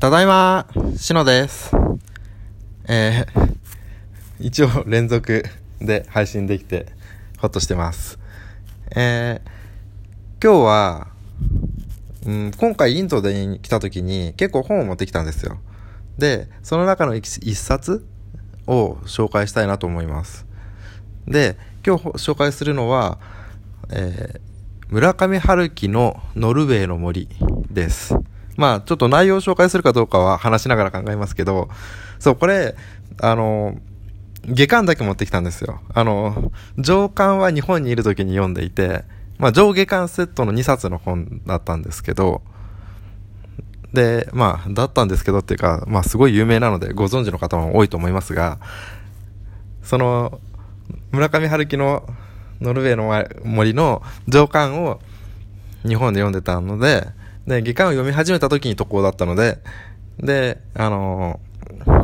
ただいま、しのです。えー、一応連続で配信できて、ほっとしてます。えー、今日は、うん、今回インドで来た時に結構本を持ってきたんですよ。で、その中の一冊を紹介したいなと思います。で、今日紹介するのは、えー村上春樹のノルウェーの森です。まあ、ちょっと内容を紹介するかどうかは話しながら考えますけど、そう、これ、あの、下巻だけ持ってきたんですよ。あの、上巻は日本にいる時に読んでいて、まあ、上下巻セットの2冊の本だったんですけど、で、まあ、だったんですけどっていうか、まあ、すごい有名なのでご存知の方も多いと思いますが、その、村上春樹のノルウェーの森の上巻を日本で読んでたので、で、下巻を読み始めた時に渡航だったので、で、あの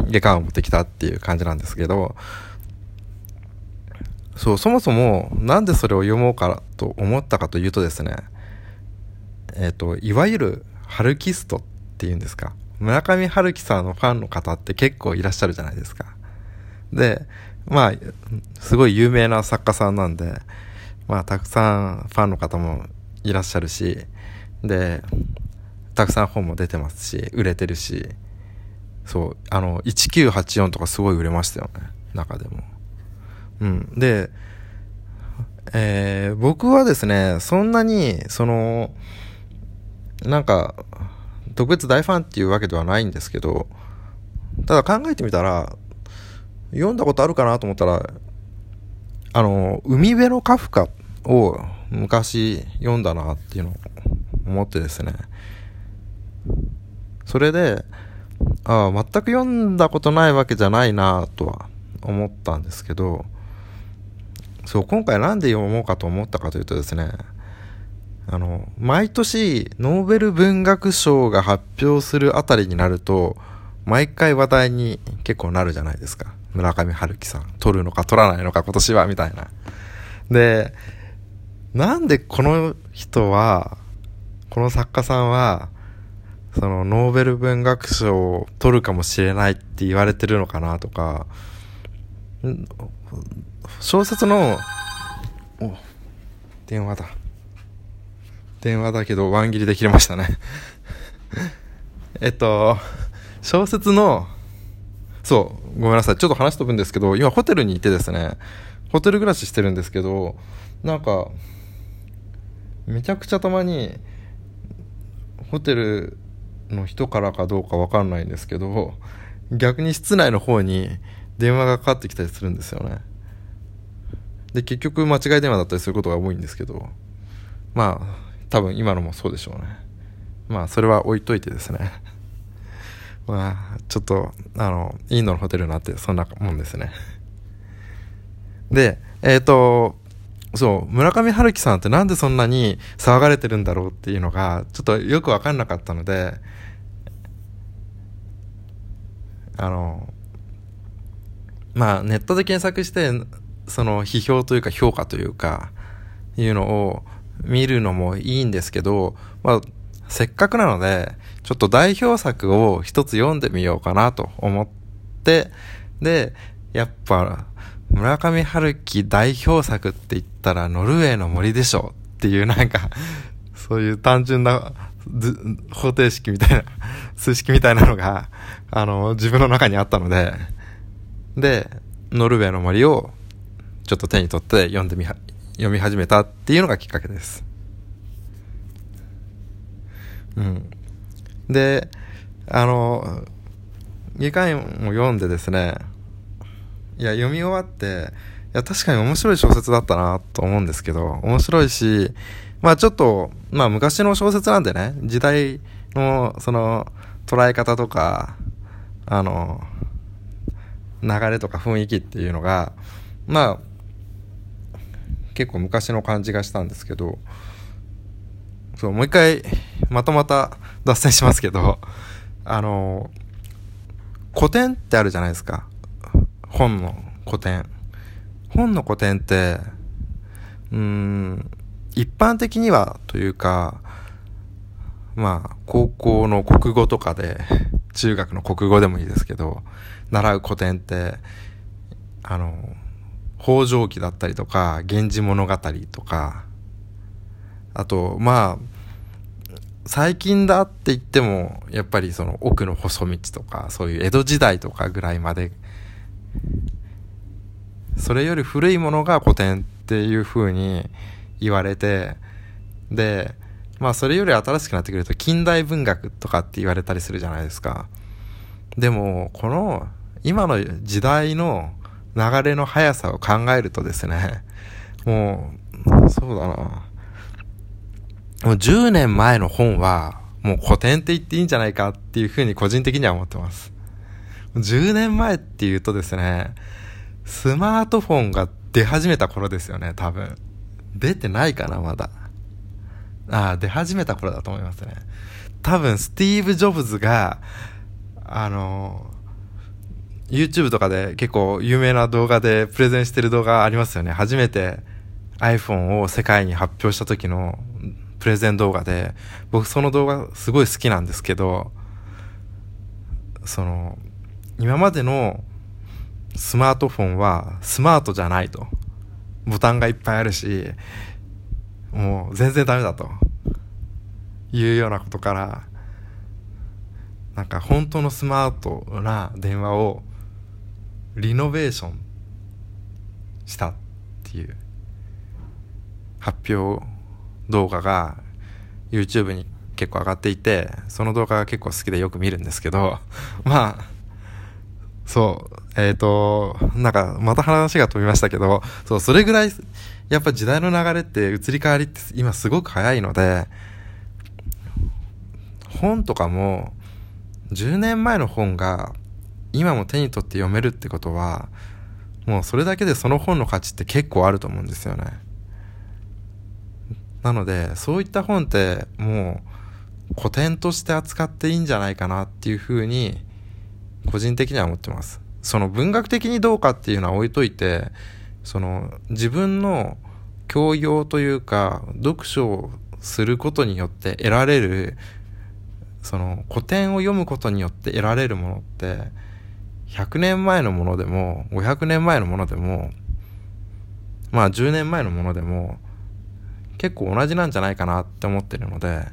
下巻を持ってきたっていう感じなんですけど、そう、そもそもなんでそれを読もうかと思ったかというとですね、えっ、と、いわゆる春キストっていうんですか、村上春樹さんのファンの方って結構いらっしゃるじゃないですか。で、まあ、すごい有名な作家さんなんで、まあ、たくさんファンの方もいらっしゃるし、で、たくさん本も出てますし、売れてるし、そう、あの、1984とかすごい売れましたよね、中でも。うん。で、えー、僕はですね、そんなに、その、なんか、特別大ファンっていうわけではないんですけど、ただ考えてみたら、読んだことあるかなと思ったら、あの、海辺のカフカを昔読んだなっていうのを思ってですね。それで、ああ、全く読んだことないわけじゃないなとは思ったんですけど、そう、今回なんで読もうかと思ったかというとですね、あの、毎年ノーベル文学賞が発表するあたりになると、毎回話題に結構なるじゃないですか。村上春樹さん。取るのか取らないのか今年は、みたいな。で、なんでこの人は、この作家さんは、そのノーベル文学賞を取るかもしれないって言われてるのかなとか、小説の、お、電話だ。電話だけど、ワン切りで切れましたね。えっと、小説の、そう、ごめんなさい。ちょっと話飛ぶんですけど、今ホテルにいてですね、ホテル暮らししてるんですけど、なんか、めちゃくちゃたまに、ホテルの人からかどうかわかんないんですけど、逆に室内の方に電話がかかってきたりするんですよね。で、結局間違い電話だったりすることが多いんですけど、まあ、多分今のもそうでしょうね。まあ、それは置いといてですね。まあ、ちょっと、あの、インドのホテルになってそんなもんですね。で、えっ、ー、と、そう、村上春樹さんってなんでそんなに騒がれてるんだろうっていうのが、ちょっとよくわかんなかったので、あの、まあ、ネットで検索して、その批評というか評価というか、いうのを見るのもいいんですけど、まあ、せっかくなので、ちょっと代表作を一つ読んでみようかなと思って、で、やっぱ、村上春樹代表作って言ったらノルウェーの森でしょっていうなんか、そういう単純な方程式みたいな、数式みたいなのが、あの、自分の中にあったので、で、ノルウェーの森をちょっと手に取って読んでみ、読み始めたっていうのがきっかけです。うん。で、あの、議会も読んでですね、いや、読み終わって、いや、確かに面白い小説だったなと思うんですけど、面白いし、まあちょっと、まあ昔の小説なんでね、時代の、その、捉え方とか、あの、流れとか雰囲気っていうのが、まあ、結構昔の感じがしたんですけど、そう、もう一回、またまた脱線しますけど、あの、古典ってあるじゃないですか。本の古典。本の古典って、うーん、一般的にはというか、まあ、高校の国語とかで中学の国語でもいいですけど、習う古典って、あの、北条記だったりとか、源氏物語とか、あと、まあ、最近だって言っても、やっぱりその奥の細道とか、そういう江戸時代とかぐらいまで、それより古いものが古典っていう風に言われて、で、まあそれより新しくなってくると近代文学とかって言われたりするじゃないですか。でも、この今の時代の流れの速さを考えるとですね、もう、そうだな。もう10年前の本は、もう古典って言っていいんじゃないかっていうふうに個人的には思ってます。10年前っていうとですね、スマートフォンが出始めた頃ですよね、多分。出てないかな、まだ。ああ、出始めた頃だと思いますね。多分、スティーブ・ジョブズが、あの、YouTube とかで結構有名な動画でプレゼンしてる動画ありますよね。初めて iPhone を世界に発表した時のプレゼン動画で、僕その動画すごい好きなんですけど、その、今までのスマートフォンはスマートじゃないと。ボタンがいっぱいあるし、もう全然ダメだというようなことからなんか本当のスマートな電話をリノベーションしたっていう発表動画が YouTube に結構上がっていてその動画が結構好きでよく見るんですけど まあそうえっ、ー、となんかまた話が飛びましたけどそうそれぐらいやっぱ時代の流れって移り変わりって今すごく早いので、本とかも10年前の本が今も手に取って読めるってことは、もうそれだけでその本の価値って結構あると思うんですよね。なので、そういった本ってもう古典として扱っていいんじゃないかなっていうふうに個人的には思ってます。その文学的にどうかっていうのは置いといて、その自分の教養というか読書をすることによって得られるその古典を読むことによって得られるものって100年前のものでも500年前のものでもまあ10年前のものでも結構同じなんじゃないかなって思ってるので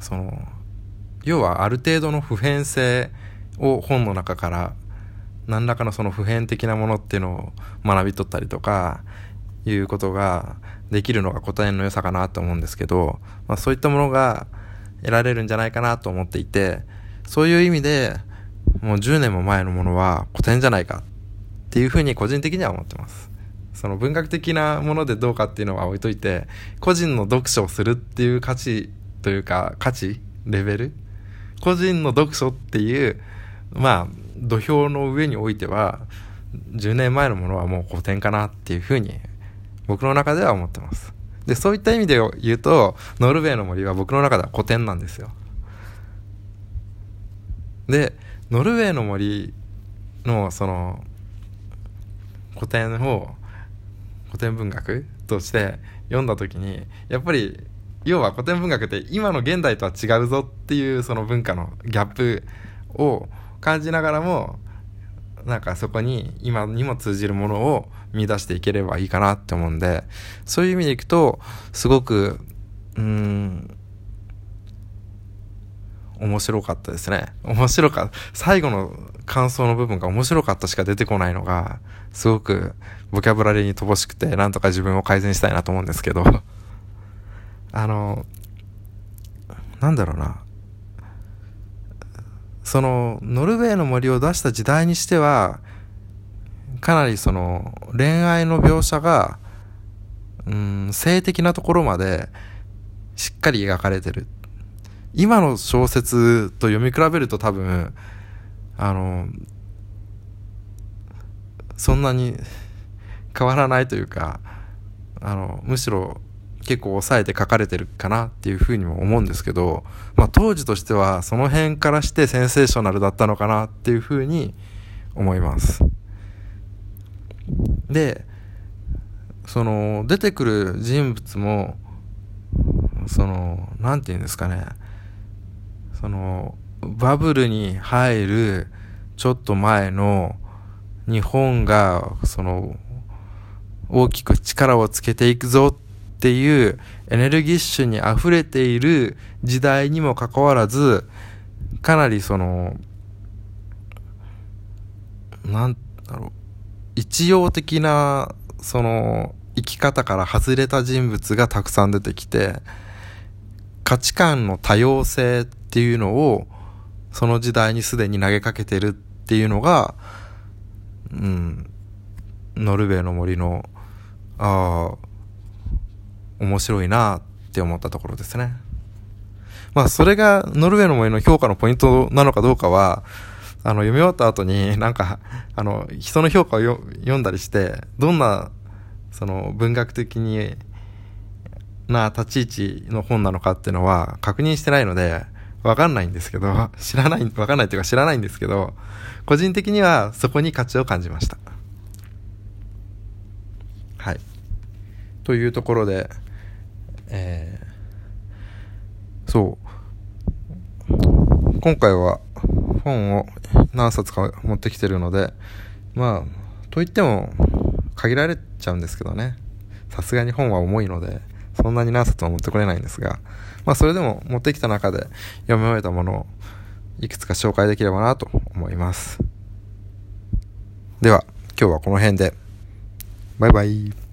その要はある程度の普遍性を本の中から何らかのその普遍的なものっていうのを学び取ったりとかいうことができるのが答えの良さかなと思うんですけど、まあ、そういったものが得られるんじゃないかなと思っていてそういう意味でもう10年も前のものは古典じゃないかっていうふうに個人的には思ってます。その文学的なものでどうかっていうのは置いといて個人の読書をするっていう価値というか価値レベル個人の読書っていうまあ土俵の上においては10年前のものはもう古典かなっていうふうに僕の中では思ってます。でそういった意味で言うとノルウェーの森は僕の中では古典なんですよ。でノルウェーの森のその古典を古典文学として読んだ時にやっぱり要は古典文学って今の現代とは違うぞっていうその文化のギャップを感じながらもなんかそこに今にも通じるものを見出していければいいかなって思うんでそういう意味でいくとすごくうん面白かったですね。面白かった。最後の感想の部分が面白かったしか出てこないのがすごくボキャブラリーに乏しくてなんとか自分を改善したいなと思うんですけど。あのなんだろうな。そのノルウェーの森を出した時代にしてはかなりその恋愛の描写がうん性的なところまでしっかり描かれてる。今の小説と読み比べると多分あのそんなに変わらないというかあのむしろ結構抑えて書かれてるかなっていうふうにも思うんですけど、まあ、当時としてはその辺からしてセンセーショナルだったのかなっていうふうに思います。でその出てくる人物もその何て言うんですかねそのバブルに入るちょっと前の日本がその大きく力をつけていくぞってっていうエネルギッシュに溢れている時代にもかかわらずかなりそのなんだろう一様的なその生き方から外れた人物がたくさん出てきて価値観の多様性っていうのをその時代にすでに投げかけてるっていうのが、うん、ノルウェーの森の、ああ、面白いなって思ったところですね。まあ、それがノルウェーの森の評価のポイントなのかどうかは、あの、読み終わった後になんか、あの、人の評価を読んだりして、どんな、その、文学的にな立ち位置の本なのかっていうのは確認してないので、わかんないんですけど、知らない、わかんないっていうか知らないんですけど、個人的にはそこに価値を感じました。はい。というところで、えー、そう。今回は本を何冊か持ってきてるので、まあ、といっても限られちゃうんですけどね。さすがに本は重いので、そんなに何冊も持ってこれないんですが、まあそれでも持ってきた中で読み終えたものをいくつか紹介できればなと思います。では、今日はこの辺で。バイバイ。